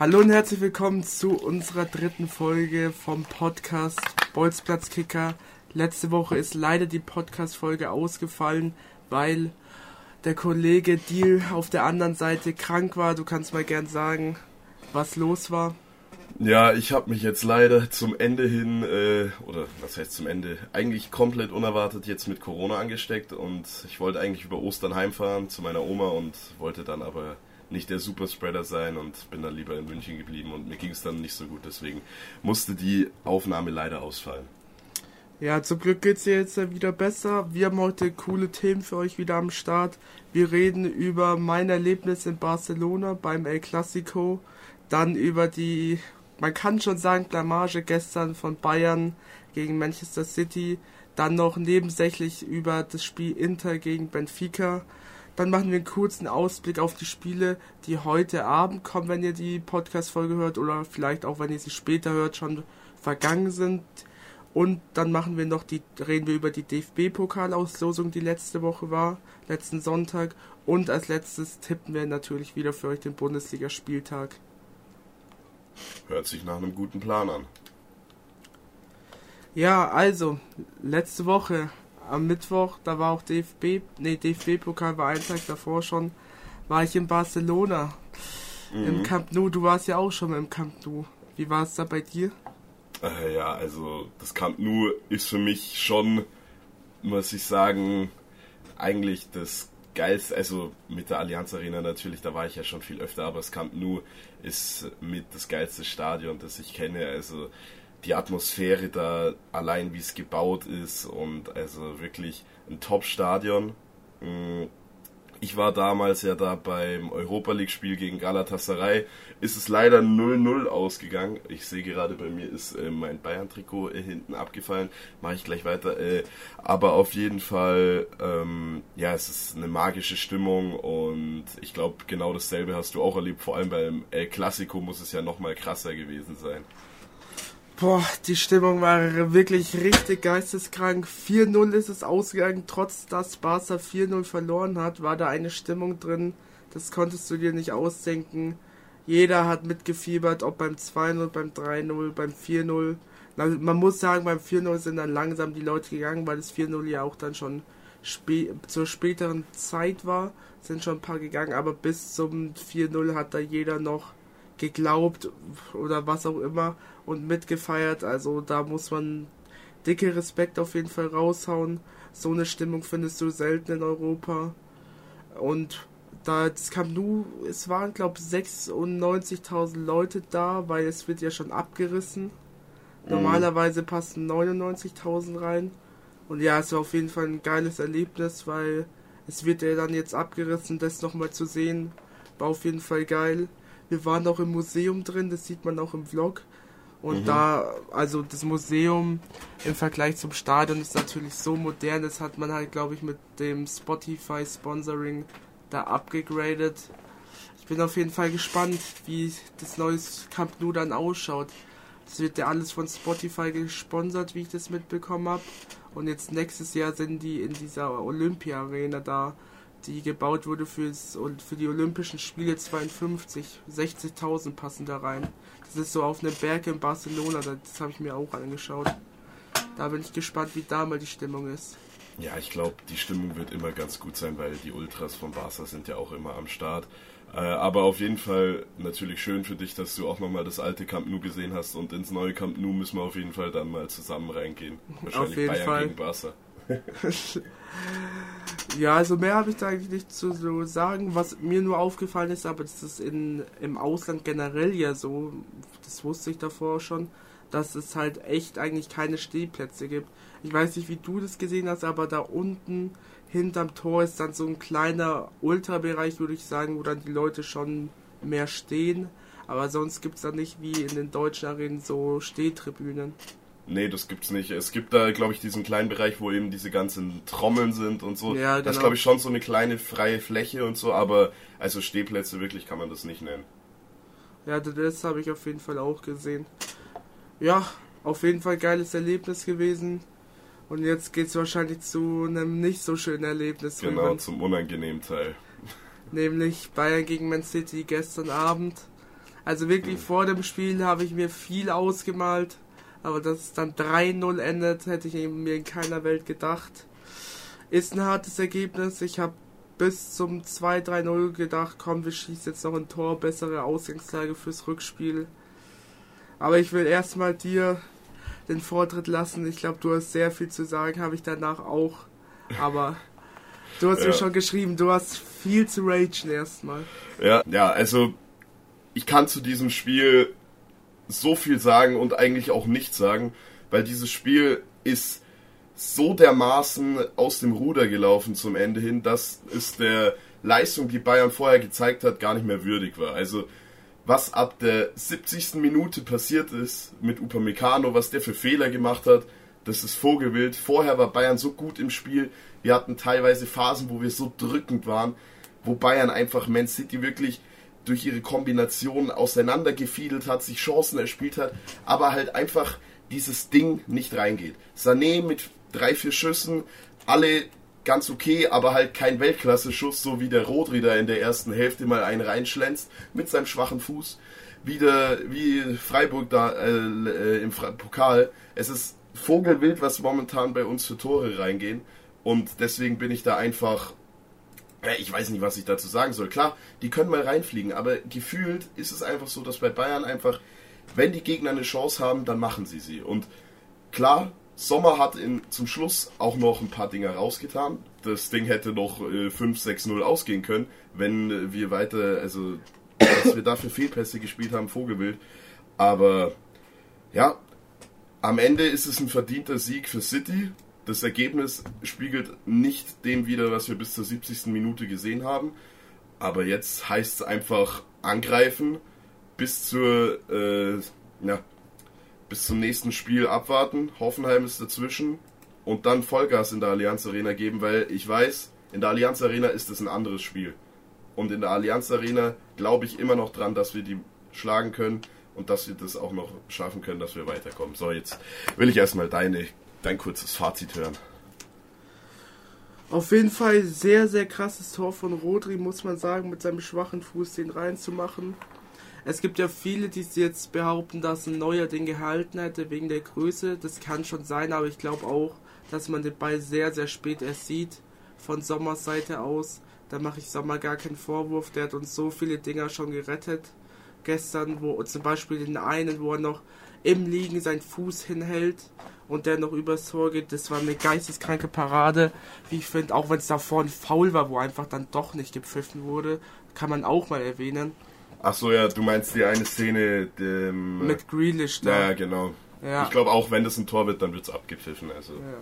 Hallo und herzlich willkommen zu unserer dritten Folge vom Podcast Bolzplatzkicker. Letzte Woche ist leider die Podcast-Folge ausgefallen, weil der Kollege Deal auf der anderen Seite krank war. Du kannst mal gern sagen, was los war. Ja, ich habe mich jetzt leider zum Ende hin, äh, oder was heißt zum Ende, eigentlich komplett unerwartet jetzt mit Corona angesteckt und ich wollte eigentlich über Ostern heimfahren zu meiner Oma und wollte dann aber nicht der Superspreader sein und bin dann lieber in München geblieben und mir ging es dann nicht so gut. Deswegen musste die Aufnahme leider ausfallen. Ja, zum Glück geht es dir jetzt wieder besser. Wir haben heute coole Themen für euch wieder am Start. Wir reden über mein Erlebnis in Barcelona beim El Clasico, dann über die, man kann schon sagen, Blamage gestern von Bayern gegen Manchester City, dann noch nebensächlich über das Spiel Inter gegen Benfica dann machen wir einen kurzen Ausblick auf die Spiele, die heute Abend kommen, wenn ihr die Podcast-Folge hört oder vielleicht auch, wenn ihr sie später hört, schon vergangen sind. Und dann machen wir noch die, reden wir über die DFB-Pokalauslosung, die letzte Woche war, letzten Sonntag. Und als letztes tippen wir natürlich wieder für euch den Bundesligaspieltag. Hört sich nach einem guten Plan an. Ja, also, letzte Woche am Mittwoch, da war auch DFB, nee, DFB-Pokal war ein Tag davor schon, war ich in Barcelona. Mhm. Im Camp Nou, du warst ja auch schon mal im Camp Nou. Wie war es da bei dir? Äh, ja, also das Camp Nou ist für mich schon, muss ich sagen, eigentlich das geilste, also mit der Allianz Arena natürlich, da war ich ja schon viel öfter, aber das Camp Nou ist mit das geilste Stadion, das ich kenne. Also die Atmosphäre da, allein wie es gebaut ist und also wirklich ein Top-Stadion. Mm, ich war damals ja da beim Europa League-Spiel gegen Galatasaray. Ist es leider 0-0 ausgegangen. Ich sehe gerade bei mir ist äh, mein Bayern-Trikot äh, hinten abgefallen. Mache ich gleich weiter. Äh, aber auf jeden Fall, ähm, ja, es ist eine magische Stimmung und ich glaube, genau dasselbe hast du auch erlebt. Vor allem beim El Clasico muss es ja nochmal krasser gewesen sein. Boah, die Stimmung war wirklich richtig geisteskrank. 4-0 ist es ausgegangen, trotz dass Barca 4-0 verloren hat, war da eine Stimmung drin. Das konntest du dir nicht ausdenken. Jeder hat mitgefiebert, ob beim 2-0, beim 3-0, beim 4-0. Man muss sagen, beim 4-0 sind dann langsam die Leute gegangen, weil das 4-0 ja auch dann schon spä zur späteren Zeit war. Sind schon ein paar gegangen, aber bis zum 4-0 hat da jeder noch geglaubt oder was auch immer und mitgefeiert. Also da muss man dicke Respekt auf jeden Fall raushauen. So eine Stimmung findest du selten in Europa. Und da das Camp Nou, es waren glaube ich 96.000 Leute da, weil es wird ja schon abgerissen. Mhm. Normalerweise passen 99.000 rein. Und ja, es war auf jeden Fall ein geiles Erlebnis, weil es wird ja dann jetzt abgerissen, das nochmal zu sehen, war auf jeden Fall geil. Wir waren auch im Museum drin, das sieht man auch im Vlog. Und mhm. da, also das Museum im Vergleich zum Stadion ist natürlich so modern, das hat man halt, glaube ich, mit dem Spotify Sponsoring da abgegradet. Ich bin auf jeden Fall gespannt, wie das neue Camp Nou dann ausschaut. Das wird ja alles von Spotify gesponsert, wie ich das mitbekommen habe. Und jetzt nächstes Jahr sind die in dieser Olympia Arena da die gebaut wurde fürs, für die Olympischen Spiele 52. 60.000 passen da rein. Das ist so auf einem Berg in Barcelona, das habe ich mir auch angeschaut. Da bin ich gespannt, wie da mal die Stimmung ist. Ja, ich glaube, die Stimmung wird immer ganz gut sein, weil die Ultras von Barca sind ja auch immer am Start. Äh, aber auf jeden Fall natürlich schön für dich, dass du auch nochmal das alte Camp Nou gesehen hast und ins neue Camp Nou müssen wir auf jeden Fall dann mal zusammen reingehen. Wahrscheinlich auf jeden Bayern Fall. gegen Barca. ja, also mehr habe ich da eigentlich nicht zu sagen. Was mir nur aufgefallen ist, aber das ist in, im Ausland generell ja so, das wusste ich davor schon, dass es halt echt eigentlich keine Stehplätze gibt. Ich weiß nicht, wie du das gesehen hast, aber da unten hinterm Tor ist dann so ein kleiner Ultrabereich, würde ich sagen, wo dann die Leute schon mehr stehen. Aber sonst gibt es da nicht wie in den deutschen Arenen so Stehtribünen. Nee, das gibt's nicht. Es gibt da, glaube ich, diesen kleinen Bereich, wo eben diese ganzen Trommeln sind und so. Ja, genau. Das ist, glaube ich, schon so eine kleine freie Fläche und so, aber also Stehplätze wirklich kann man das nicht nennen. Ja, das habe ich auf jeden Fall auch gesehen. Ja, auf jeden Fall geiles Erlebnis gewesen. Und jetzt geht's wahrscheinlich zu einem nicht so schönen Erlebnis. Genau, zum unangenehmen Teil. Nämlich Bayern gegen Man City gestern Abend. Also wirklich vor dem Spiel habe ich mir viel ausgemalt, aber dass es dann 3-0 endet, hätte ich mir in keiner Welt gedacht. Ist ein hartes Ergebnis. Ich habe bis zum 2-3-0 gedacht, komm, wir schießen jetzt noch ein Tor, bessere Ausgangslage fürs Rückspiel. Aber ich will erstmal dir den Vortritt lassen. Ich glaube, du hast sehr viel zu sagen, habe ich danach auch. Aber du hast ja. mir schon geschrieben, du hast viel zu ragen erstmal. Ja, ja, also ich kann zu diesem Spiel so viel sagen und eigentlich auch nichts sagen, weil dieses Spiel ist so dermaßen aus dem Ruder gelaufen zum Ende hin, dass es der Leistung, die Bayern vorher gezeigt hat, gar nicht mehr würdig war. Also was ab der 70. Minute passiert ist mit Upamecano, was der für Fehler gemacht hat, das ist Vogelwild. Vorher war Bayern so gut im Spiel. Wir hatten teilweise Phasen, wo wir so drückend waren, wo Bayern einfach Man City wirklich durch ihre Kombination auseinandergefiedelt hat, sich Chancen erspielt hat, aber halt einfach dieses Ding nicht reingeht. Sané mit drei, vier Schüssen, alle ganz okay, aber halt kein Weltklasse-Schuss, so wie der Rodri da in der ersten Hälfte mal einen reinschlänzt mit seinem schwachen Fuß. Wieder wie Freiburg da äh, äh, im Pokal. Es ist Vogelwild, was momentan bei uns für Tore reingehen. Und deswegen bin ich da einfach. Ich weiß nicht, was ich dazu sagen soll. Klar, die können mal reinfliegen, aber gefühlt ist es einfach so, dass bei Bayern einfach, wenn die Gegner eine Chance haben, dann machen sie sie. Und klar, Sommer hat in, zum Schluss auch noch ein paar Dinge rausgetan. Das Ding hätte noch äh, 5-6-0 ausgehen können, wenn äh, wir weiter, also dass wir dafür Fehlpässe gespielt haben, Vogelwild. Aber ja, am Ende ist es ein verdienter Sieg für City. Das Ergebnis spiegelt nicht dem wider, was wir bis zur 70. Minute gesehen haben. Aber jetzt heißt es einfach angreifen bis zur äh, ja, bis zum nächsten Spiel abwarten. Hoffenheim ist dazwischen und dann Vollgas in der Allianz Arena geben, weil ich weiß, in der Allianz Arena ist es ein anderes Spiel. Und in der Allianz Arena glaube ich immer noch dran, dass wir die schlagen können und dass wir das auch noch schaffen können, dass wir weiterkommen. So, jetzt will ich erstmal deine, dein kurzes Fazit hören. Auf jeden Fall sehr, sehr krasses Tor von Rodri, muss man sagen, mit seinem schwachen Fuß den reinzumachen. Es gibt ja viele, die jetzt behaupten, dass ein neuer den gehalten hätte wegen der Größe. Das kann schon sein, aber ich glaube auch, dass man den Ball sehr, sehr spät erst sieht. Von Sommers Seite aus. Da mache ich Sommer gar keinen Vorwurf. Der hat uns so viele Dinger schon gerettet. Gestern, wo zum Beispiel den einen, wo er noch im Liegen seinen Fuß hinhält und der noch übers Tor geht. Das war eine geisteskranke Parade. Wie ich finde, auch wenn es davor ein Foul war, wo einfach dann doch nicht gepfiffen wurde, kann man auch mal erwähnen. Ach so, ja, du meinst die eine Szene dem, mit Grealish da. Ja, genau. Ja. Ich glaube auch, wenn das ein Tor wird, dann wird es abgepfiffen. Also. Ja.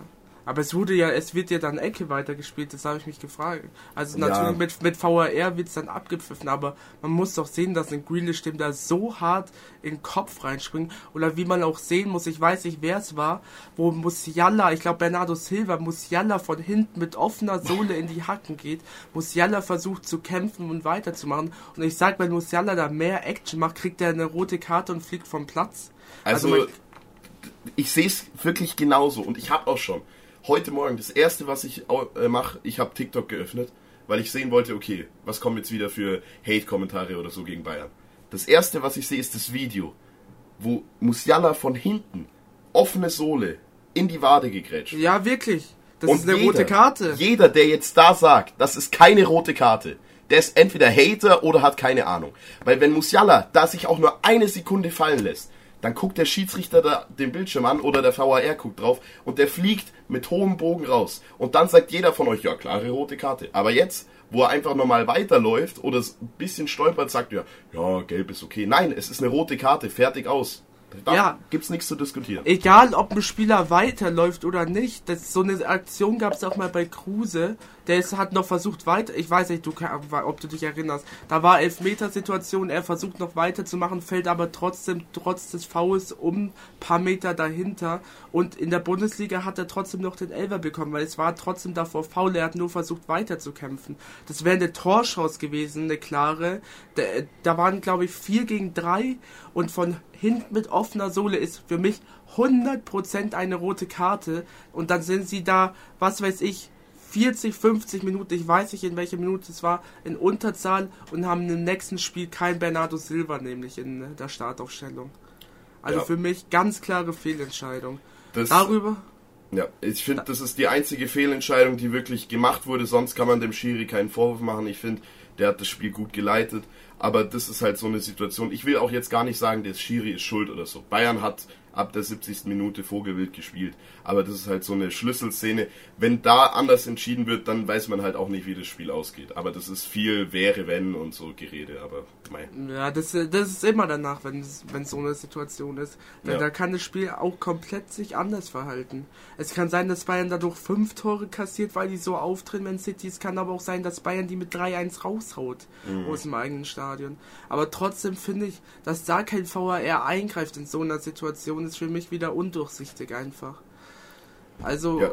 Aber es wurde ja, es wird ja dann Ecke weitergespielt, das habe ich mich gefragt. Also natürlich ja. mit, mit VAR wird es dann abgepfiffen, aber man muss doch sehen, dass ein Grealish dem da so hart in den Kopf reinspringt. Oder wie man auch sehen muss, ich weiß nicht wer es war, wo Musiala, ich glaube Bernardo Silva, Musiala von hinten mit offener Sohle in die Hacken geht. Musiala versucht zu kämpfen und weiterzumachen. Und ich sag, wenn Musiala da mehr Action macht, kriegt er eine rote Karte und fliegt vom Platz. Also, also ich sehe es wirklich genauso und ich habe auch schon heute Morgen, das erste, was ich äh, mache, ich habe TikTok geöffnet, weil ich sehen wollte, okay, was kommen jetzt wieder für Hate-Kommentare oder so gegen Bayern. Das erste, was ich sehe, ist das Video, wo Musiala von hinten, offene Sohle, in die Wade gegrätscht. Ja, wirklich. Das Und ist eine jeder, rote Karte. Jeder, der jetzt da sagt, das ist keine rote Karte, der ist entweder Hater oder hat keine Ahnung. Weil wenn Musiala da sich auch nur eine Sekunde fallen lässt, dann guckt der Schiedsrichter da den Bildschirm an oder der VAR guckt drauf und der fliegt mit hohem Bogen raus. Und dann sagt jeder von euch, ja, klare rote Karte. Aber jetzt, wo er einfach nochmal weiterläuft oder ein bisschen stolpert, sagt er, ja, gelb ist okay. Nein, es ist eine rote Karte, fertig aus. Da ja. gibt's nichts zu diskutieren. Egal, ob ein Spieler weiterläuft oder nicht. Das, so eine Aktion gab es auch mal bei Kruse. Der ist, hat noch versucht weiter. Ich weiß nicht, du, ob du dich erinnerst. Da war Elfmetersituation. Er versucht noch weiterzumachen, fällt aber trotzdem trotz des Fouls um paar Meter dahinter. Und in der Bundesliga hat er trotzdem noch den Elfer bekommen, weil es war trotzdem davor faul. Er hat nur versucht weiterzukämpfen. Das wäre eine Torschance gewesen, eine klare. Da, da waren, glaube ich, vier gegen drei und von hinten mit offener Sohle ist für mich 100% eine rote Karte und dann sind sie da, was weiß ich, 40, 50 Minuten, ich weiß nicht in welcher Minute es war, in Unterzahl und haben im nächsten Spiel kein Bernardo Silva, nämlich in der Startaufstellung. Also ja. für mich ganz klare Fehlentscheidung. Das, Darüber. Ja, ich finde, das ist die einzige Fehlentscheidung, die wirklich gemacht wurde. Sonst kann man dem Schiri keinen Vorwurf machen. Ich finde, der hat das Spiel gut geleitet. Aber das ist halt so eine Situation. Ich will auch jetzt gar nicht sagen, der Schiri ist schuld oder so. Bayern hat ab der 70. Minute Vogelwild gespielt. Aber das ist halt so eine Schlüsselszene. Wenn da anders entschieden wird, dann weiß man halt auch nicht, wie das Spiel ausgeht. Aber das ist viel wäre, wenn und so Gerede. Aber mei. Ja, das, das ist immer danach, wenn es so eine Situation ist. Denn ja. da kann das Spiel auch komplett sich anders verhalten. Es kann sein, dass Bayern dadurch fünf Tore kassiert, weil die so auftreten, wenn City. Es kann aber auch sein, dass Bayern die mit 3-1 raushaut mhm. aus dem eigenen Stadion. Aber trotzdem finde ich, dass da kein VAR eingreift in so einer Situation ist für mich wieder undurchsichtig einfach. Also, ja.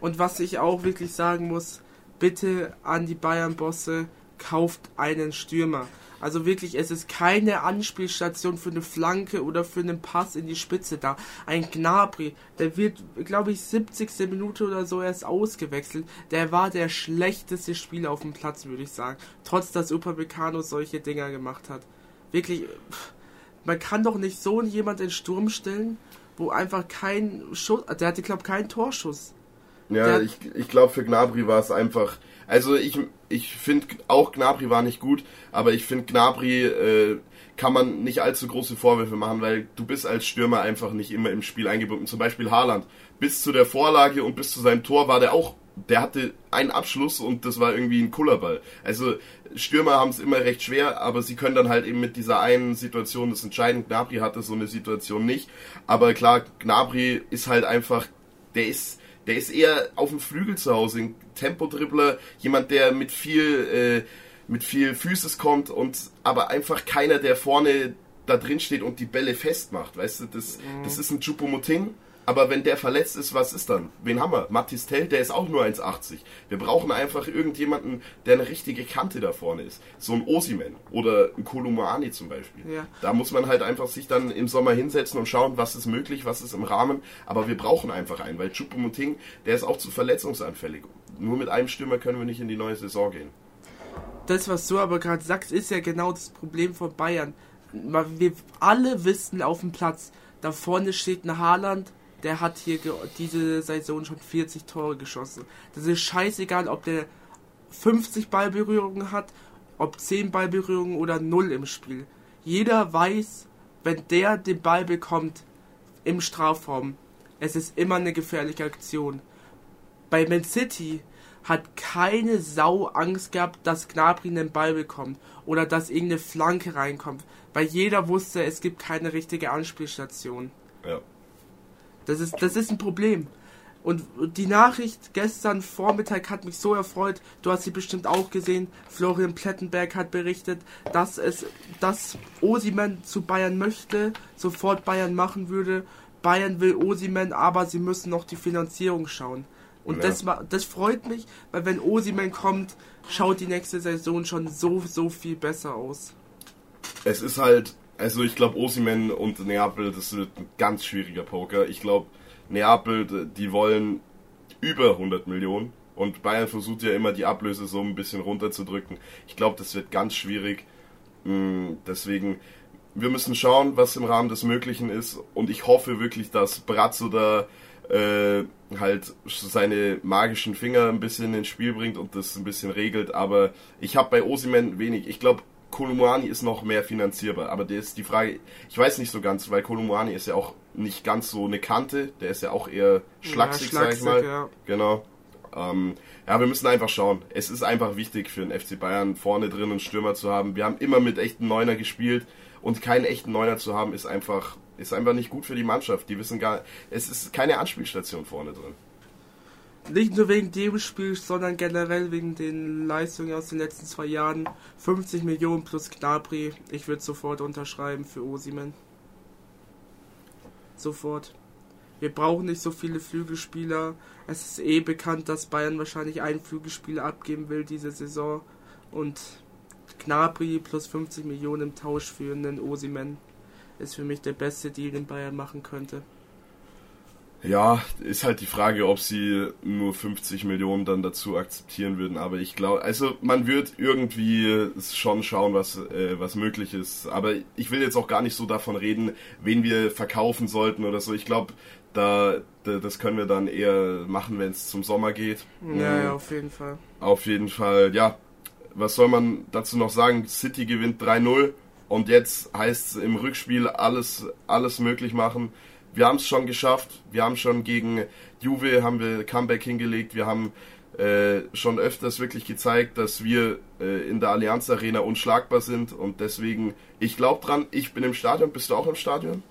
und was ich auch wirklich sagen muss, bitte an die Bayern-Bosse, kauft einen Stürmer. Also wirklich, es ist keine Anspielstation für eine Flanke oder für einen Pass in die Spitze da. Ein Gnabry, der wird, glaube ich, 70. Minute oder so erst ausgewechselt. Der war der schlechteste Spieler auf dem Platz, würde ich sagen. Trotz dass Upamecano solche Dinger gemacht hat. Wirklich, pff, man kann doch nicht so jemand in Sturm stellen, wo einfach kein Schuss, der hatte glaube keinen Torschuss. Ja, der ich, ich glaube für Gnabry war es einfach, also ich, ich finde auch Gnabry war nicht gut, aber ich finde Gnabry äh, kann man nicht allzu große Vorwürfe machen, weil du bist als Stürmer einfach nicht immer im Spiel eingebunden. Zum Beispiel Haaland. Bis zu der Vorlage und bis zu seinem Tor war der auch der hatte einen Abschluss und das war irgendwie ein Kullerball. Also Stürmer haben es immer recht schwer, aber sie können dann halt eben mit dieser einen Situation das entscheiden. Gnabry hatte so eine Situation nicht. Aber klar, Gnabry ist halt einfach, der ist, der ist eher auf dem Flügel zu Hause, ein Tempodribbler, jemand, der mit viel, äh, mit viel Physis kommt und aber einfach keiner, der vorne da drin steht und die Bälle festmacht. Weißt du, das, mhm. das ist ein Chupomoting aber wenn der verletzt ist, was ist dann? Wen haben wir? Mathis Tell, der ist auch nur 1,80. Wir brauchen einfach irgendjemanden, der eine richtige Kante da vorne ist. So ein Osimen oder ein Kolumani zum Beispiel. Ja. Da muss man halt einfach sich dann im Sommer hinsetzen und schauen, was ist möglich, was ist im Rahmen. Aber wir brauchen einfach einen, weil Choupo-Moting, der ist auch zu verletzungsanfällig. Nur mit einem Stürmer können wir nicht in die neue Saison gehen. Das, was du aber gerade sagst, ist ja genau das Problem von Bayern. Wir alle wissen auf dem Platz, da vorne steht ein Haaland, der hat hier diese Saison schon 40 Tore geschossen. Das ist scheißegal, ob der 50 Ballberührungen hat, ob 10 Ballberührungen oder 0 im Spiel. Jeder weiß, wenn der den Ball bekommt im Strafraum, es ist immer eine gefährliche Aktion. Bei Man City hat keine Sau Angst gehabt, dass Gnabry den Ball bekommt oder dass irgendeine Flanke reinkommt, weil jeder wusste, es gibt keine richtige Anspielstation. Ja. Das ist, das ist ein Problem. Und die Nachricht gestern Vormittag hat mich so erfreut. Du hast sie bestimmt auch gesehen. Florian Plettenberg hat berichtet, dass es, dass Osiman zu Bayern möchte, sofort Bayern machen würde. Bayern will Osiman, aber sie müssen noch die Finanzierung schauen. Und ja. das, das freut mich, weil wenn Osiman kommt, schaut die nächste Saison schon so, so viel besser aus. Es ist halt also ich glaube, Osimen und Neapel, das wird ein ganz schwieriger Poker. Ich glaube, Neapel, die wollen über 100 Millionen und Bayern versucht ja immer die Ablöse so ein bisschen runterzudrücken. Ich glaube, das wird ganz schwierig. Mm, deswegen, wir müssen schauen, was im Rahmen des Möglichen ist und ich hoffe wirklich, dass Brazzo da äh, halt seine magischen Finger ein bisschen ins Spiel bringt und das ein bisschen regelt. Aber ich habe bei Osimen wenig. Ich glaube, Kolumuani ist noch mehr finanzierbar, aber der ist die Frage, ich weiß nicht so ganz, weil Kolumuani ist ja auch nicht ganz so eine Kante, der ist ja auch eher schlaksig, ja, sag ich mal. Ja. Genau. Ähm, ja, wir müssen einfach schauen. Es ist einfach wichtig für den FC Bayern vorne drin einen Stürmer zu haben. Wir haben immer mit echten Neuner gespielt und keinen echten Neuner zu haben ist einfach ist einfach nicht gut für die Mannschaft. Die wissen gar, es ist keine Anspielstation vorne drin. Nicht nur wegen dem Spiel, sondern generell wegen den Leistungen aus den letzten zwei Jahren. 50 Millionen plus Gnabry. Ich würde sofort unterschreiben für Osimen. Sofort. Wir brauchen nicht so viele Flügelspieler. Es ist eh bekannt, dass Bayern wahrscheinlich einen Flügelspieler abgeben will diese Saison. Und Gnabry plus 50 Millionen im Tausch für einen Osimen ist für mich der beste Deal, den Bayern machen könnte. Ja, ist halt die Frage, ob sie nur 50 Millionen dann dazu akzeptieren würden. Aber ich glaube, also man wird irgendwie schon schauen, was, äh, was möglich ist. Aber ich will jetzt auch gar nicht so davon reden, wen wir verkaufen sollten oder so. Ich glaube, da, da, das können wir dann eher machen, wenn es zum Sommer geht. Ja, ja, auf jeden Fall. Auf jeden Fall, ja. Was soll man dazu noch sagen? City gewinnt 3-0 und jetzt heißt es im Rückspiel alles, alles möglich machen wir haben es schon geschafft. Wir haben schon gegen Juve haben wir Comeback hingelegt. Wir haben äh, schon öfters wirklich gezeigt, dass wir äh, in der Allianz Arena unschlagbar sind und deswegen, ich glaube dran, ich bin im Stadion. Bist du auch im Stadion?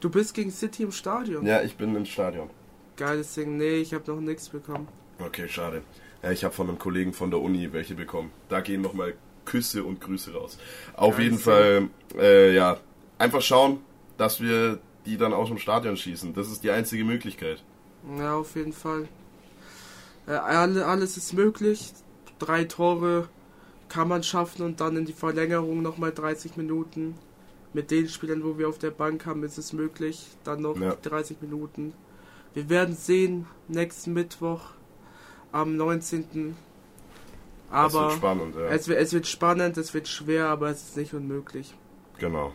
Du bist gegen City im Stadion? Ja, ich bin im Stadion. Geiles Ding. Nee, ich habe noch nichts bekommen. Okay, schade. Ja, ich habe von einem Kollegen von der Uni welche bekommen. Da gehen nochmal Küsse und Grüße raus. Auf Geiles jeden Fall, äh, ja, einfach schauen, dass wir die dann aus dem Stadion schießen. Das ist die einzige Möglichkeit. Ja, auf jeden Fall. Äh, alles ist möglich. Drei Tore kann man schaffen und dann in die Verlängerung nochmal 30 Minuten. Mit den Spielern, wo wir auf der Bank haben, ist es möglich. Dann noch ja. 30 Minuten. Wir werden sehen, nächsten Mittwoch am 19. Aber es wird spannend, ja. es, es wird spannend, es wird schwer, aber es ist nicht unmöglich. Genau.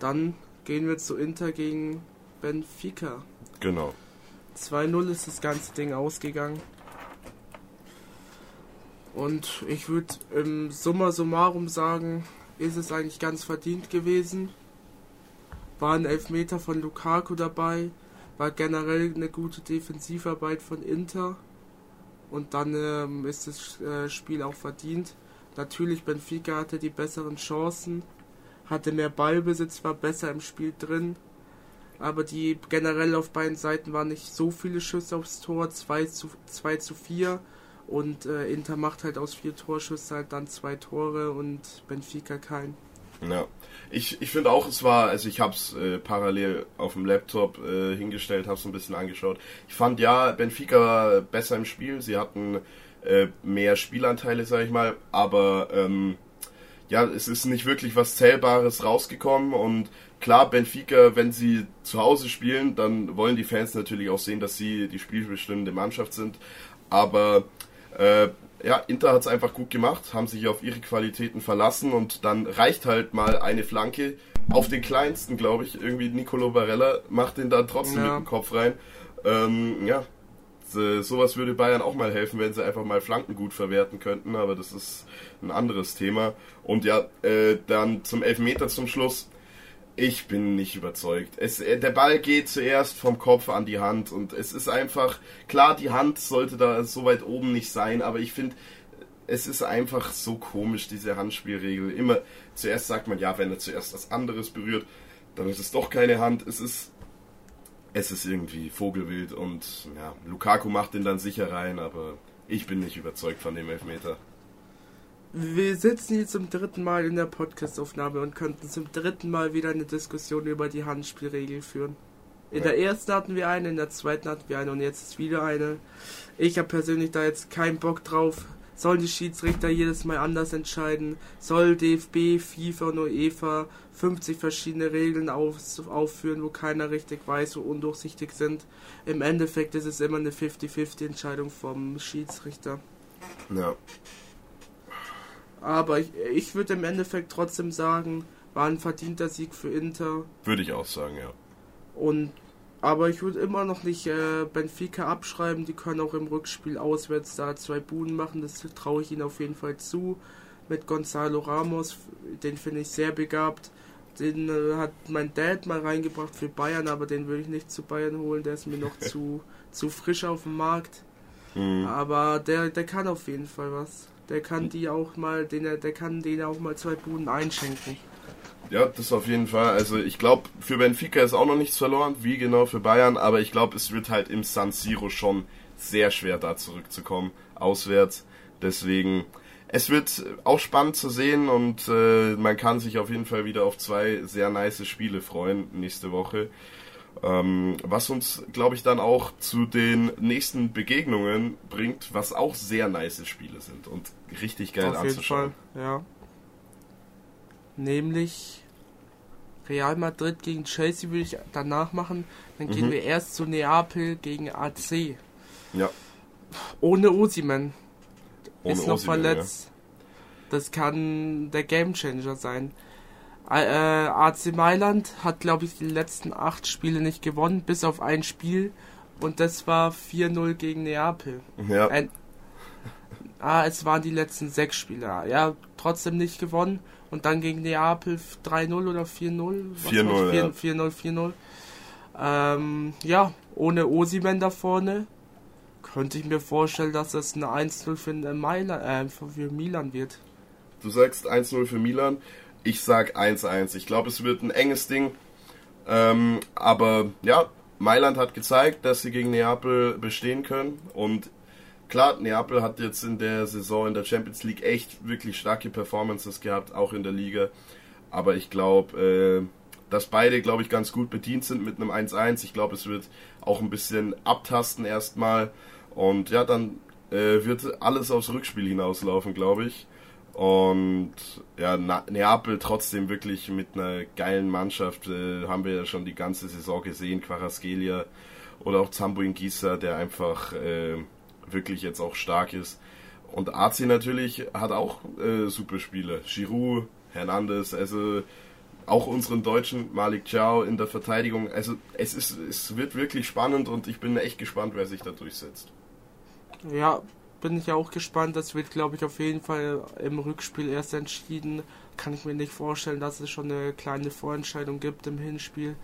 Dann gehen wir zu Inter gegen Benfica. Genau. 2-0 ist das ganze Ding ausgegangen. Und ich würde im Summa summarum sagen, ist es eigentlich ganz verdient gewesen. War ein Elfmeter von Lukaku dabei, war generell eine gute Defensivarbeit von Inter. Und dann ähm, ist das äh, Spiel auch verdient. Natürlich, Benfica hatte die besseren Chancen, hatte mehr Ballbesitz, war besser im Spiel drin. Aber die generell auf beiden Seiten waren nicht so viele Schüsse aufs Tor, 2 zu, 2 zu 4. Und äh, Inter macht halt aus vier Torschüssen halt dann zwei Tore und Benfica kein. Ja, ich, ich finde auch, es war, also ich habe es äh, parallel auf dem Laptop äh, hingestellt, habe es ein bisschen angeschaut. Ich fand ja, Benfica war besser im Spiel, sie hatten äh, mehr Spielanteile, sag ich mal, aber ähm, ja, es ist nicht wirklich was Zählbares rausgekommen und klar, Benfica, wenn sie zu Hause spielen, dann wollen die Fans natürlich auch sehen, dass sie die spielbestimmende Mannschaft sind. Aber äh, ja, Inter hat es einfach gut gemacht, haben sich auf ihre Qualitäten verlassen und dann reicht halt mal eine Flanke auf den kleinsten, glaube ich. Irgendwie Nicolo Barella macht den da trotzdem ja. mit dem Kopf rein. Ähm, ja, äh, sowas würde Bayern auch mal helfen, wenn sie einfach mal Flanken gut verwerten könnten, aber das ist ein anderes Thema. Und ja, äh, dann zum Elfmeter zum Schluss. Ich bin nicht überzeugt. Es, äh, der Ball geht zuerst vom Kopf an die Hand und es ist einfach, klar, die Hand sollte da so weit oben nicht sein, aber ich finde, es ist einfach so komisch, diese Handspielregel. Immer zuerst sagt man, ja, wenn er zuerst was anderes berührt, dann ist es doch keine Hand. Es ist es ist irgendwie Vogelwild und ja, Lukaku macht den dann sicher rein, aber ich bin nicht überzeugt von dem Elfmeter. Wir sitzen hier zum dritten Mal in der Podcastaufnahme und könnten zum dritten Mal wieder eine Diskussion über die Handspielregel führen. In ja. der ersten hatten wir eine, in der zweiten hatten wir eine und jetzt ist wieder eine. Ich habe persönlich da jetzt keinen Bock drauf. Sollen die Schiedsrichter jedes Mal anders entscheiden? Soll DFB, FIFA und UEFA 50 verschiedene Regeln auf, aufführen, wo keiner richtig weiß, wo undurchsichtig sind? Im Endeffekt ist es immer eine 50-50 Entscheidung vom Schiedsrichter. Ja. Aber ich, ich würde im Endeffekt trotzdem sagen, war ein verdienter Sieg für Inter. Würde ich auch sagen, ja. Und aber ich würde immer noch nicht äh, Benfica abschreiben. Die können auch im Rückspiel auswärts da zwei Buden machen. Das traue ich ihnen auf jeden Fall zu. Mit Gonzalo Ramos, den finde ich sehr begabt. Den äh, hat mein Dad mal reingebracht für Bayern, aber den würde ich nicht zu Bayern holen. Der ist mir noch zu, zu frisch auf dem Markt. Mhm. Aber der, der kann auf jeden Fall was. Der kann die auch mal, den, der kann denen auch mal zwei Buden einschenken. Ja, das auf jeden Fall. Also ich glaube, für Benfica ist auch noch nichts verloren, wie genau für Bayern, aber ich glaube, es wird halt im San Siro schon sehr schwer da zurückzukommen, auswärts. Deswegen, es wird auch spannend zu sehen und äh, man kann sich auf jeden Fall wieder auf zwei sehr nice Spiele freuen nächste Woche. Ähm, was uns, glaube ich, dann auch zu den nächsten Begegnungen bringt, was auch sehr nice Spiele sind und richtig geil auf anzuschauen. Jeden Fall, ja. Nämlich Real Madrid gegen Chelsea würde ich danach machen. Dann gehen mhm. wir erst zu Neapel gegen AC. Ja. Ohne Osiman. Ist noch Osiman, verletzt. Ja. Das kann der Gamechanger sein. Äh, AC Mailand hat, glaube ich, die letzten acht Spiele nicht gewonnen, bis auf ein Spiel. Und das war 4-0 gegen Neapel. Ja. Ein, ah, es waren die letzten sechs Spiele. Ja, trotzdem nicht gewonnen. Und dann gegen Neapel 3-0 oder 4-0? 4-0. 4-0, 4-0. Ähm, ja, ohne Osimen da vorne könnte ich mir vorstellen, dass es ein 1-0 für, Mailand, äh, für Milan wird. Du sagst 1-0 für Milan. Ich sag 1-1. Ich glaube, es wird ein enges Ding. Ähm, aber ja, Mailand hat gezeigt, dass sie gegen Neapel bestehen können. Und klar, Neapel hat jetzt in der Saison in der Champions League echt wirklich starke Performances gehabt, auch in der Liga. Aber ich glaube, äh, dass beide, glaube ich, ganz gut bedient sind mit einem 1-1. Ich glaube, es wird auch ein bisschen abtasten erstmal. Und ja, dann äh, wird alles aufs Rückspiel hinauslaufen, glaube ich. Und ja, Neapel trotzdem wirklich mit einer geilen Mannschaft, äh, haben wir ja schon die ganze Saison gesehen, Quaraskelia oder auch Zambo Ingisa, der einfach äh, wirklich jetzt auch stark ist. Und AC natürlich hat auch äh, super Spieler. Giroud, Hernandez, also auch unseren deutschen Malik Ciao in der Verteidigung. Also es ist, es wird wirklich spannend und ich bin echt gespannt, wer sich da durchsetzt. Ja, bin ich ja auch gespannt. Das wird, glaube ich, auf jeden Fall im Rückspiel erst entschieden. Kann ich mir nicht vorstellen, dass es schon eine kleine Vorentscheidung gibt im Hinspiel.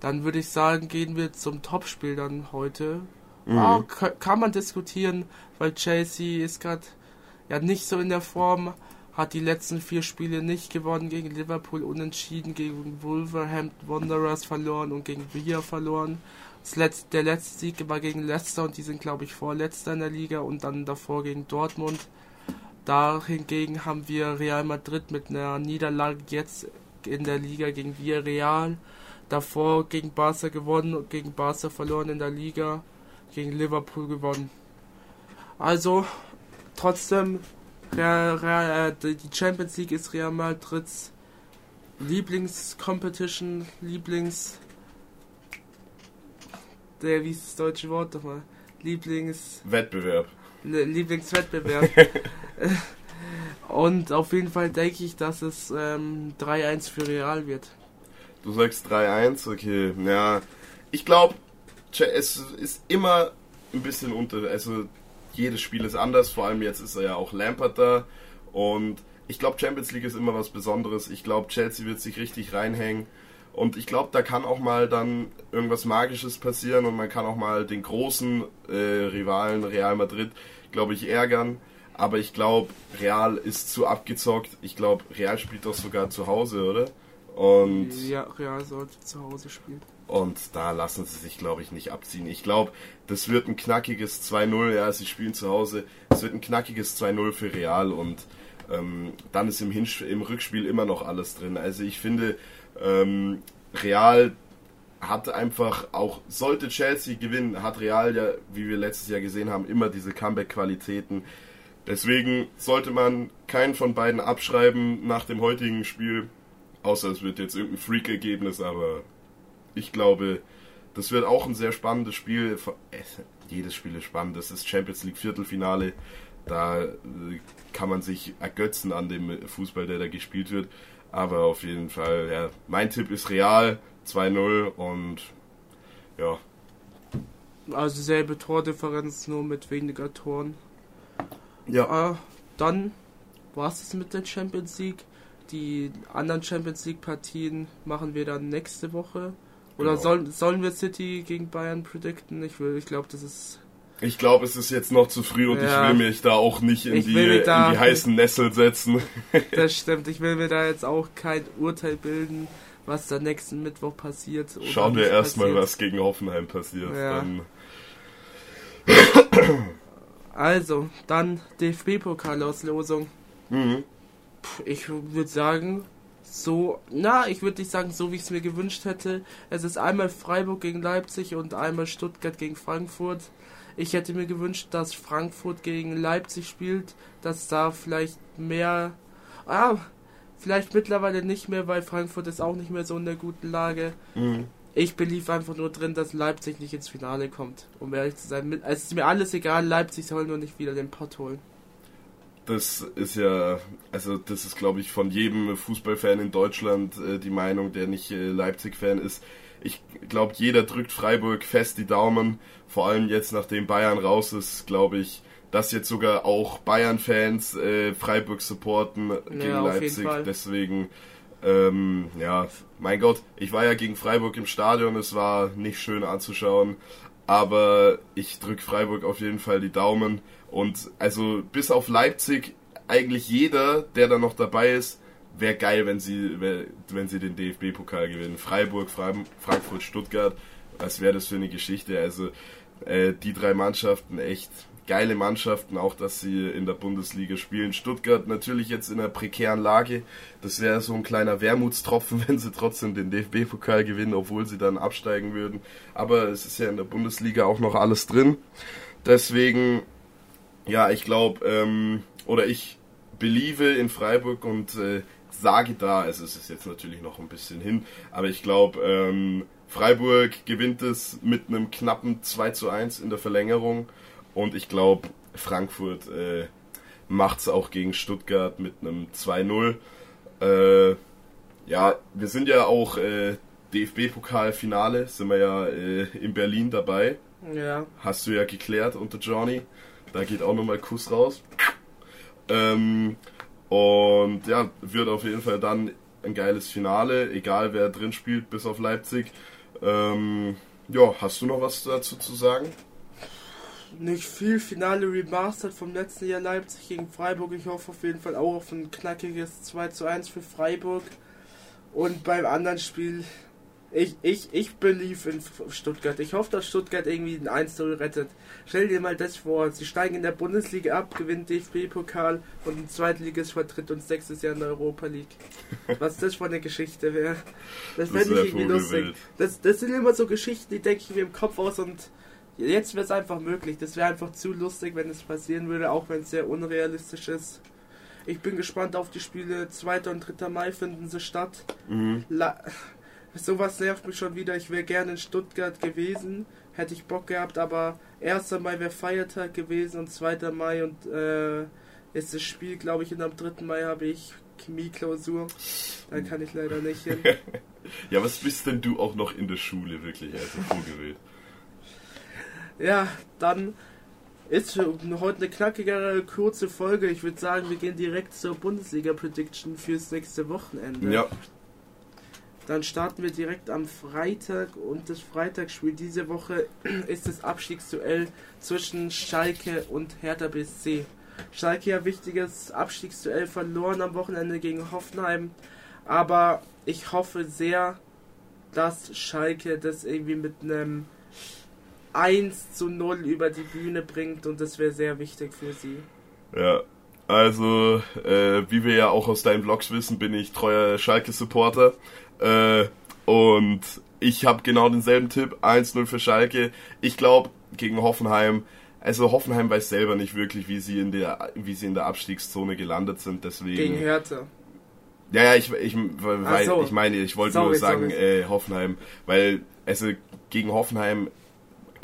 Dann würde ich sagen, gehen wir zum Topspiel dann heute. Mhm. Ah, kann man diskutieren, weil Chelsea ist gerade ja nicht so in der Form, hat die letzten vier Spiele nicht gewonnen gegen Liverpool, unentschieden gegen Wolverhampton Wanderers verloren und gegen Villa verloren. Letz-, der letzte Sieg war gegen Leicester und die sind, glaube ich, vorletzter in der Liga und dann davor gegen Dortmund. Da hingegen haben wir Real Madrid mit einer Niederlage jetzt in der Liga gegen Villarreal. Davor gegen Barca gewonnen und gegen Barca verloren in der Liga. Gegen Liverpool gewonnen. Also, trotzdem, Real, Real, äh, die Champions League ist Real Madrids Lieblingscompetition, Lieblings der, wie ist das deutsche Wort nochmal? Lieblings... Wettbewerb. Lieblingswettbewerb. Und auf jeden Fall denke ich, dass es ähm, 3-1 für Real wird. Du sagst 3-1, okay. Ja, ich glaube, es ist immer ein bisschen unter. Also, jedes Spiel ist anders. Vor allem jetzt ist er ja auch Lampert da. Und ich glaube, Champions League ist immer was Besonderes. Ich glaube, Chelsea wird sich richtig reinhängen. Und ich glaube, da kann auch mal dann irgendwas Magisches passieren und man kann auch mal den großen äh, Rivalen Real Madrid, glaube ich, ärgern. Aber ich glaube, Real ist zu abgezockt. Ich glaube, Real spielt doch sogar zu Hause, oder? Und ja, Real sollte zu Hause spielen. Und da lassen sie sich, glaube ich, nicht abziehen. Ich glaube, das wird ein knackiges 2-0. Ja, sie spielen zu Hause. Es wird ein knackiges 2-0 für Real und ähm, dann ist im, Hinsch im Rückspiel immer noch alles drin. Also ich finde, ähm, Real hat einfach auch, sollte Chelsea gewinnen, hat Real ja, wie wir letztes Jahr gesehen haben, immer diese Comeback-Qualitäten. Deswegen sollte man keinen von beiden abschreiben nach dem heutigen Spiel, außer es wird jetzt irgendein Freak-Ergebnis, aber ich glaube, das wird auch ein sehr spannendes Spiel. Jedes Spiel ist spannend, das ist Champions League Viertelfinale. Da äh, kann man sich ergötzen an dem Fußball, der da gespielt wird. Aber auf jeden Fall, ja, mein Tipp ist Real 2-0 und ja. Also selbe Tordifferenz, nur mit weniger Toren. Ja. Äh, dann war es mit der Champions League. Die anderen Champions League Partien machen wir dann nächste Woche. Oder genau. sollen, sollen wir City gegen Bayern predikten? Ich, will, ich glaube, das ist ich glaube, es ist jetzt noch zu früh und ja. ich will mich da auch nicht in, die, in die heißen Nessel setzen. das stimmt, ich will mir da jetzt auch kein Urteil bilden, was da nächsten Mittwoch passiert. Schauen wir erstmal, was gegen Hoffenheim passiert. Ja. Dann also, dann DFB-Pokalauslosung. Mhm. Ich würde sagen, so, na, ich würde nicht sagen, so wie ich es mir gewünscht hätte. Es ist einmal Freiburg gegen Leipzig und einmal Stuttgart gegen Frankfurt. Ich hätte mir gewünscht, dass Frankfurt gegen Leipzig spielt, dass da vielleicht mehr. Ah, Vielleicht mittlerweile nicht mehr, weil Frankfurt ist auch nicht mehr so in der guten Lage. Mhm. Ich belief einfach nur drin, dass Leipzig nicht ins Finale kommt. Um ehrlich zu sein, es ist mir alles egal, Leipzig soll nur nicht wieder den Pott holen. Das ist ja, also das ist glaube ich von jedem Fußballfan in Deutschland äh, die Meinung, der nicht äh, Leipzig-Fan ist. Ich glaube, jeder drückt Freiburg fest die Daumen. Vor allem jetzt, nachdem Bayern raus ist, glaube ich, dass jetzt sogar auch Bayern-Fans äh, Freiburg supporten gegen Ja, Leipzig. Deswegen, ähm, ja, mein Gott, ich war ja gegen Freiburg im Stadion, es war nicht schön anzuschauen, aber ich drücke Freiburg auf jeden Fall die Daumen. Und also bis auf Leipzig, eigentlich jeder, der da noch dabei ist, wäre geil, wenn sie, wenn sie den DFB-Pokal gewinnen. Freiburg, Frankfurt, Stuttgart, was wäre das für eine Geschichte? Also äh, die drei Mannschaften echt geile Mannschaften, auch dass sie in der Bundesliga spielen. Stuttgart natürlich jetzt in einer prekären Lage. Das wäre so ein kleiner Wermutstropfen, wenn sie trotzdem den DFB-Pokal gewinnen, obwohl sie dann absteigen würden. Aber es ist ja in der Bundesliga auch noch alles drin. Deswegen, ja, ich glaube, ähm, oder ich believe in Freiburg und äh, sage da, also es ist jetzt natürlich noch ein bisschen hin, aber ich glaube, ähm, Freiburg gewinnt es mit einem knappen 2 zu 1 in der Verlängerung und ich glaube, Frankfurt äh, macht es auch gegen Stuttgart mit einem 2-0. Äh, ja, wir sind ja auch äh, DFB-Pokal-Finale, sind wir ja äh, in Berlin dabei. Ja, Hast du ja geklärt unter Johnny. Da geht auch nochmal Kuss raus. Ähm, und ja, wird auf jeden Fall dann ein geiles Finale, egal wer drin spielt, bis auf Leipzig. Ähm, ja, hast du noch was dazu zu sagen? nicht viel. Finale Remastered vom letzten Jahr Leipzig gegen Freiburg. Ich hoffe auf jeden Fall auch auf ein knackiges 2 zu 1 für Freiburg. Und beim anderen Spiel, ich, ich, ich believe in Stuttgart. Ich hoffe, dass Stuttgart irgendwie ein 1-0 rettet. Stell dir mal das vor, sie steigen in der Bundesliga ab, gewinnen DFB-Pokal und ein Zweitligist vertritt uns nächstes Jahr in der Europa League. Was das für eine Geschichte wäre. Das Das fände ich irgendwie lustig. Das, das sind immer so Geschichten, die denke ich mir im Kopf aus und jetzt wäre es einfach möglich. Das wäre einfach zu lustig, wenn es passieren würde, auch wenn es sehr unrealistisch ist. Ich bin gespannt auf die Spiele. 2. und 3. Mai finden sie statt. Mhm. La Sowas nervt mich schon wieder. Ich wäre gerne in Stuttgart gewesen. Hätte ich Bock gehabt, aber 1. Mai wäre Feiertag gewesen und 2. Mai und äh, ist das Spiel, glaube ich, und am 3. Mai habe ich Chemieklausur. Da kann ich leider nicht hin. Ja, was bist denn du auch noch in der Schule wirklich? Also Vogelwild. Ja, dann ist heute eine knackigere, kurze Folge. Ich würde sagen, wir gehen direkt zur Bundesliga-Prediction fürs nächste Wochenende. Ja, Dann starten wir direkt am Freitag und das Freitagsspiel diese Woche ist das Abstiegsduell zwischen Schalke und Hertha BSC. Schalke ja wichtiges Abstiegsduell verloren am Wochenende gegen Hoffenheim, aber ich hoffe sehr, dass Schalke das irgendwie mit einem 1 zu 0 über die Bühne bringt und das wäre sehr wichtig für sie. Ja, also, äh, wie wir ja auch aus deinen Vlogs wissen, bin ich treuer Schalke-Supporter. Äh, und ich habe genau denselben Tipp, 1-0 für Schalke. Ich glaube, gegen Hoffenheim, also Hoffenheim weiß selber nicht wirklich, wie sie in der, wie sie in der Abstiegszone gelandet sind, deswegen. Gegen Hertha. Ja, ja, ich, ich, weil, so. ich meine, ich wollte Sorry, nur sagen, sorry. äh, Hoffenheim, weil, also gegen Hoffenheim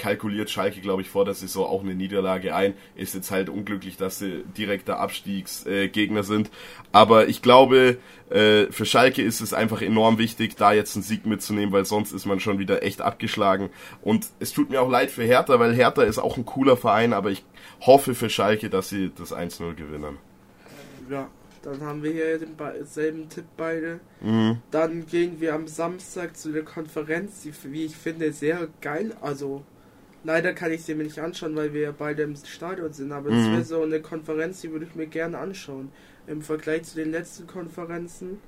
kalkuliert Schalke, glaube ich, vor der Saison auch eine Niederlage ein. Ist jetzt halt unglücklich, dass sie direkter Abstiegsgegner Gegner sind. Aber ich glaube, äh, für Schalke ist es einfach enorm wichtig, da jetzt einen Sieg mitzunehmen, weil sonst ist man schon wieder echt abgeschlagen. Und es tut mir auch leid für Hertha, weil Hertha ist auch ein cooler Verein, aber ich hoffe für Schalke, dass sie das 1-0 gewinnen. Ja, dann haben wir hier denselben Tipp beide. Mhm. Dann gehen wir am Samstag zu der Konferenz, die, wie ich finde, sehr geil. Also, leider kann ich sie mir nicht anschauen, weil wir ja beide im Stadion sind. Aber es Mhm. wäre so eine Konferenz, die würde ich mir gerne anschauen. Im Vergleich zu den letzten Konferenzen.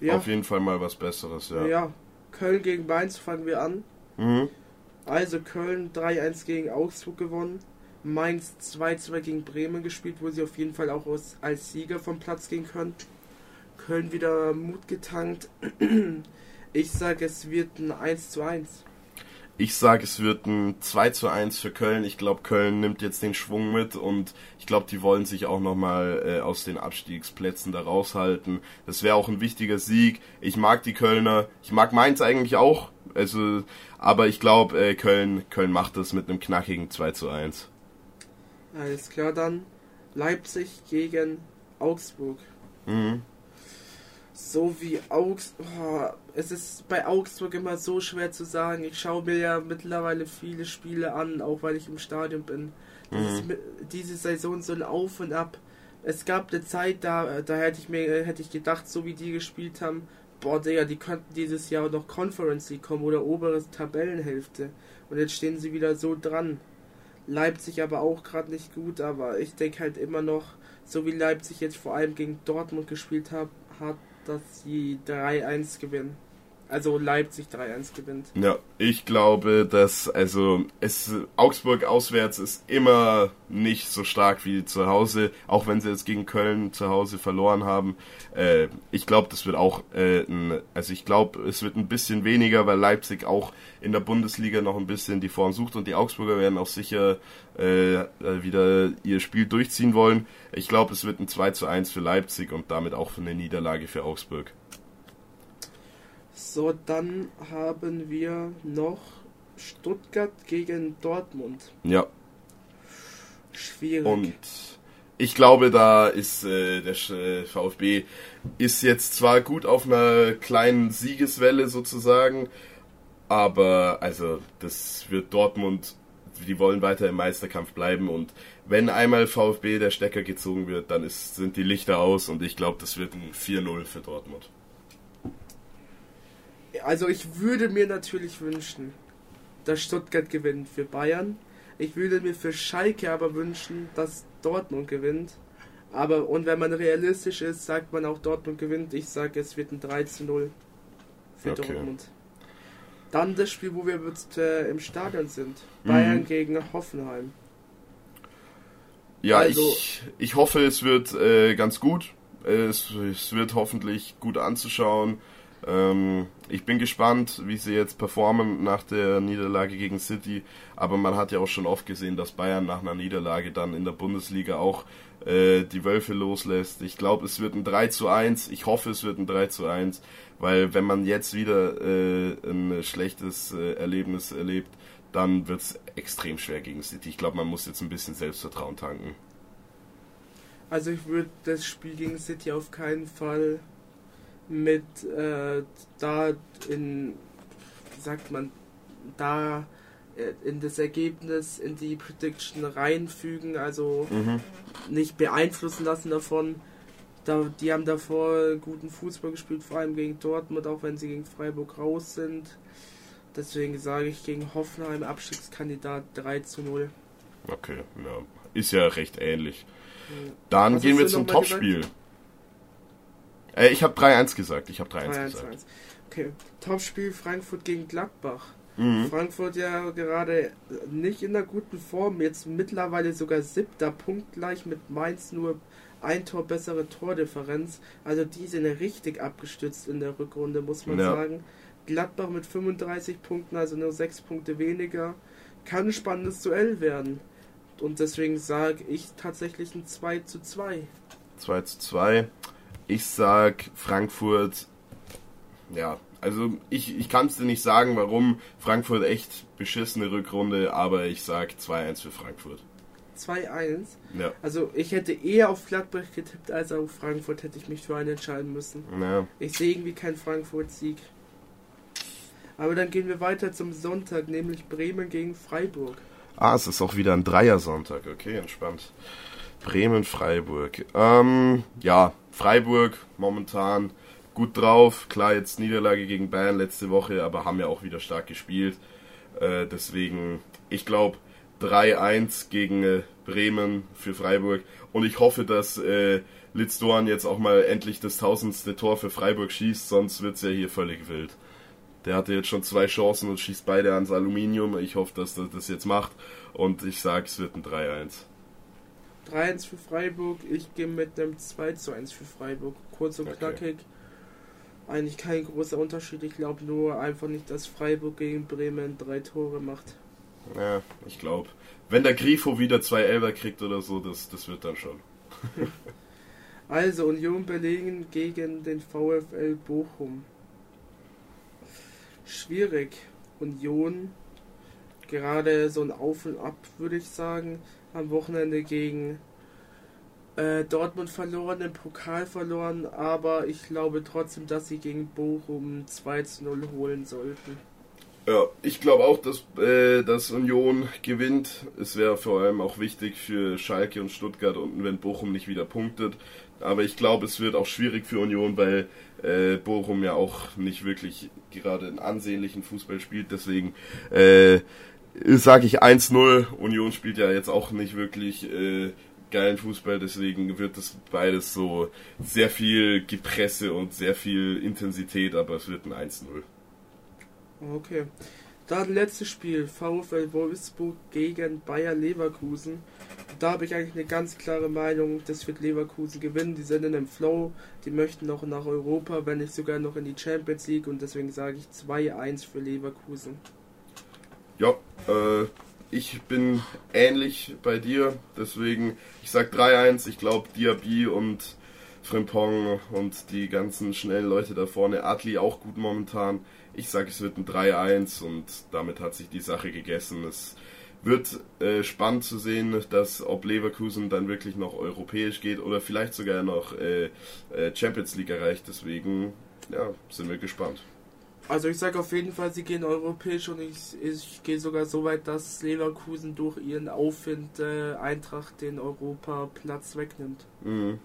Ja, Auf jeden Fall mal was Besseres, ja. ja. Köln gegen Mainz fangen wir an. Mhm. Also Köln 3-1 gegen Augsburg gewonnen. Mainz 2-2 gegen Bremen gespielt, wo sie auf jeden Fall auch aus, als Sieger vom Platz gehen können. Köln wieder Mut getankt. Ich sage, es wird ein 1 zu 1. Ich sage, es wird ein 2 zu 1 für Köln. Ich glaube, Köln nimmt jetzt den Schwung mit und ich glaube, die wollen sich auch nochmal äh, aus den Abstiegsplätzen da raushalten. Das wäre auch ein wichtiger Sieg. Ich mag die Kölner. Ich mag Mainz eigentlich auch. Also, aber ich glaube, äh, Köln, Köln macht das mit einem knackigen 2 zu 1. Alles klar dann. Leipzig gegen Augsburg. Mhm. So wie Augsburg. Oh, es ist bei Augsburg immer so schwer zu sagen. Ich schaue mir ja mittlerweile viele Spiele an, auch weil ich im Stadion bin. Mhm. Ist, diese Saison so ein Auf und Ab. Es gab eine Zeit, da, da hätte ich mir hätte ich gedacht, so wie die gespielt haben, boah, Digga, die könnten dieses Jahr noch Conference League kommen oder obere Tabellenhälfte. Und jetzt stehen sie wieder so dran. Leipzig aber auch gerade nicht gut, aber ich denke halt immer noch, so wie Leipzig jetzt vor allem gegen Dortmund gespielt hat, hat dass sie 3-1 gewinnen. Also Leipzig 3-1 gewinnt. Ja, ich glaube, dass also es Augsburg auswärts ist immer nicht so stark wie zu Hause, auch wenn sie jetzt gegen Köln zu Hause verloren haben. Äh, ich glaube, das wird auch äh, ein, also ich glaube, es wird ein bisschen weniger, weil Leipzig auch in der Bundesliga noch ein bisschen die Form sucht und die Augsburger werden auch sicher äh, wieder ihr Spiel durchziehen wollen. Ich glaube, es wird ein 2 zu 1 für Leipzig und damit auch eine Niederlage für Augsburg. So, dann haben wir noch Stuttgart gegen Dortmund. Ja. Schwierig. Und ich glaube, da ist äh, der äh, VfB ist jetzt zwar gut auf einer kleinen Siegeswelle sozusagen, aber also das wird Dortmund, die wollen weiter im Meisterkampf bleiben und wenn einmal VfB der Stecker gezogen wird, dann ist, sind die Lichter aus und ich glaube, das wird ein 4-0 für Dortmund also ich würde mir natürlich wünschen, dass Stuttgart gewinnt für Bayern. Ich würde mir für Schalke aber wünschen, dass Dortmund gewinnt. Aber und wenn man realistisch ist, sagt man auch Dortmund gewinnt. Ich sage, es wird ein 3 zu 0 für okay. Dortmund. Dann das Spiel, wo wir jetzt äh, im Stadion sind. Bayern mhm. gegen Hoffenheim. Ja, also, ich, ich hoffe, es wird äh, ganz gut. Es, es wird hoffentlich gut anzuschauen. Ähm, ich bin gespannt, wie sie jetzt performen nach der Niederlage gegen City. Aber man hat ja auch schon oft gesehen, dass Bayern nach einer Niederlage dann in der Bundesliga auch äh, die Wölfe loslässt. Ich glaube, es wird ein 3 zu 1. Ich hoffe, es wird ein 3 zu 1. Weil wenn man jetzt wieder äh, ein schlechtes äh, Erlebnis erlebt, dann wird es extrem schwer gegen City. Ich glaube, man muss jetzt ein bisschen Selbstvertrauen tanken. Also ich würde das Spiel gegen City auf keinen Fall mit äh, da in, wie sagt man, da äh, in das Ergebnis, in die Prediction reinfügen, also mhm. nicht beeinflussen lassen davon. Da, die haben davor guten Fußball gespielt, vor allem gegen Dortmund, auch wenn sie gegen Freiburg raus sind. Deswegen sage ich gegen Hoffenheim Abstiegskandidat 3 zu 0. Okay, ja. Ist ja recht ähnlich. Dann Was gehen wir zum Topspiel. Gesagt? Äh, ich habe 3-1 gesagt. Ich habe 3-1 gesagt. Okay. Topspiel Frankfurt gegen Gladbach. Mhm. Frankfurt ja gerade nicht in einer guten Form. Jetzt mittlerweile sogar siebter Punkt gleich mit Mainz nur ein Tor bessere Tordifferenz. Also die sind richtig abgestützt in der Rückrunde, muss man ja. sagen. Gladbach mit 35 Punkten, also nur 6 Punkte weniger. Kann ein spannendes Duell werden. Und deswegen sage ich tatsächlich ein 2 zu 2. 2 zu 2. Ich sag Frankfurt, ja, also ich, ich kann es dir nicht sagen, warum. Frankfurt echt beschissene Rückrunde, aber ich sag 2-1 für Frankfurt. 2-1? Ja. Also ich hätte eher auf Gladbach getippt als auf Frankfurt, hätte ich mich für einen entscheiden müssen. Ja. Ich sehe irgendwie keinen Frankfurt-Sieg. Aber dann gehen wir weiter zum Sonntag, nämlich Bremen gegen Freiburg. Ah, es ist auch wieder ein Dreier-Sonntag, okay, entspannt. Bremen-Freiburg. Ähm, ja, Freiburg momentan gut drauf. Klar, jetzt Niederlage gegen Bayern letzte Woche, aber haben ja auch wieder stark gespielt. Äh, deswegen, ich glaube, 3-1 gegen äh, Bremen für Freiburg. Und ich hoffe, dass äh, Litz Doan jetzt auch mal endlich das tausendste Tor für Freiburg schießt, sonst wird es ja hier völlig wild. Der hatte jetzt schon zwei Chancen und schießt beide ans Aluminium. Ich hoffe, dass er das jetzt macht. Und ich sage, es wird ein 3-1. 3-1 für Freiburg. Ich gehe mit einem 2 1 für Freiburg. Kurz und okay. knackig. eigentlich kein großer Unterschied. Ich glaube nur einfach nicht, dass Freiburg gegen Bremen drei Tore macht. Ja, ich glaube. Wenn der Grifo wieder zwei Elber kriegt oder so, das, das wird dann schon. also Union Berlin gegen den VfL Bochum. Schwierig. Union gerade so ein Auf und Ab, würde ich sagen. Am Wochenende gegen äh, Dortmund verloren, im Pokal verloren, aber ich glaube trotzdem, dass sie gegen Bochum 2 zu 0 holen sollten. Ja, ich glaube auch, dass, äh, dass Union gewinnt. Es wäre vor allem auch wichtig für Schalke und Stuttgart unten, wenn Bochum nicht wieder punktet. Aber ich glaube, es wird auch schwierig für Union, weil äh, Bochum ja auch nicht wirklich gerade einen ansehnlichen Fußball spielt. Deswegen äh, sage ich 1-0. Union spielt ja jetzt auch nicht wirklich äh, geilen Fußball, deswegen wird das beides so sehr viel Gepresse und sehr viel Intensität, aber es wird ein 1-0. Okay. Dann letztes Spiel, VfL Wolfsburg gegen Bayer Leverkusen. Da habe ich eigentlich eine ganz klare Meinung, das wird Leverkusen gewinnen. Die sind in einem Flow, die möchten noch nach Europa, wenn nicht sogar noch in die Champions League und deswegen sage ich 2-1 für Leverkusen. Ja, äh, ich bin ähnlich bei dir, deswegen, ich sag 3-1, ich glaube Diaby und Frimpong und die ganzen schnellen Leute da vorne, Adli auch gut momentan. Ich sage, es wird ein 3-1 und damit hat sich die Sache gegessen. Es wird äh, spannend zu sehen, dass ob Leverkusen dann wirklich noch europäisch geht oder vielleicht sogar noch äh, äh Champions League erreicht. Deswegen ja, sind wir gespannt. Also ich sage auf jeden Fall, sie gehen europäisch und ich, ich gehe sogar so weit, dass Leverkusen durch ihren Aufwind äh, Eintracht den Europaplatz wegnimmt. Mhm.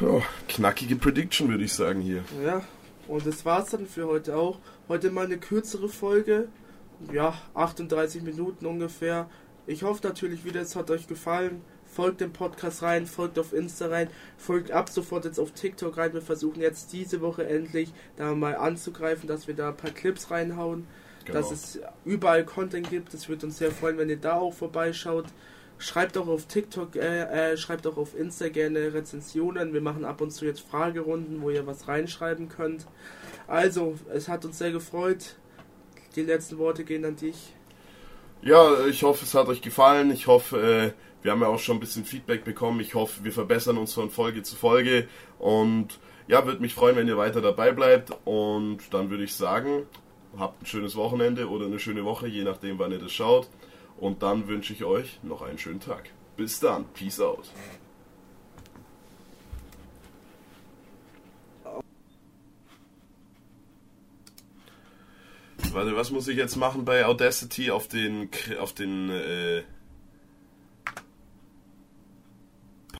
Ja, knackige Prediction würde ich sagen hier. Ja, und das war's dann für heute auch. Heute mal eine kürzere Folge. Ja, 38 Minuten ungefähr. Ich hoffe natürlich wieder, es hat euch gefallen folgt dem Podcast rein, folgt auf Insta rein, folgt ab sofort jetzt auf TikTok rein. Wir versuchen jetzt diese Woche endlich da mal anzugreifen, dass wir da ein paar Clips reinhauen, genau. dass es überall Content gibt. Es würde uns sehr freuen, wenn ihr da auch vorbeischaut. Schreibt auch auf TikTok, äh, äh, schreibt auch auf Insta gerne Rezensionen. Wir machen ab und zu jetzt Fragerunden, wo ihr was reinschreiben könnt. Also, es hat uns sehr gefreut. Die letzten Worte gehen an dich. Ja, ich hoffe, es hat euch gefallen. Ich hoffe, äh, wir haben ja auch schon ein bisschen Feedback bekommen. Ich hoffe, wir verbessern uns von Folge zu Folge. Und ja, würde mich freuen, wenn ihr weiter dabei bleibt. Und dann würde ich sagen, habt ein schönes Wochenende oder eine schöne Woche, je nachdem, wann ihr das schaut. Und dann wünsche ich euch noch einen schönen Tag. Bis dann. Peace out. Warte, was muss ich jetzt machen bei Audacity auf den auf den äh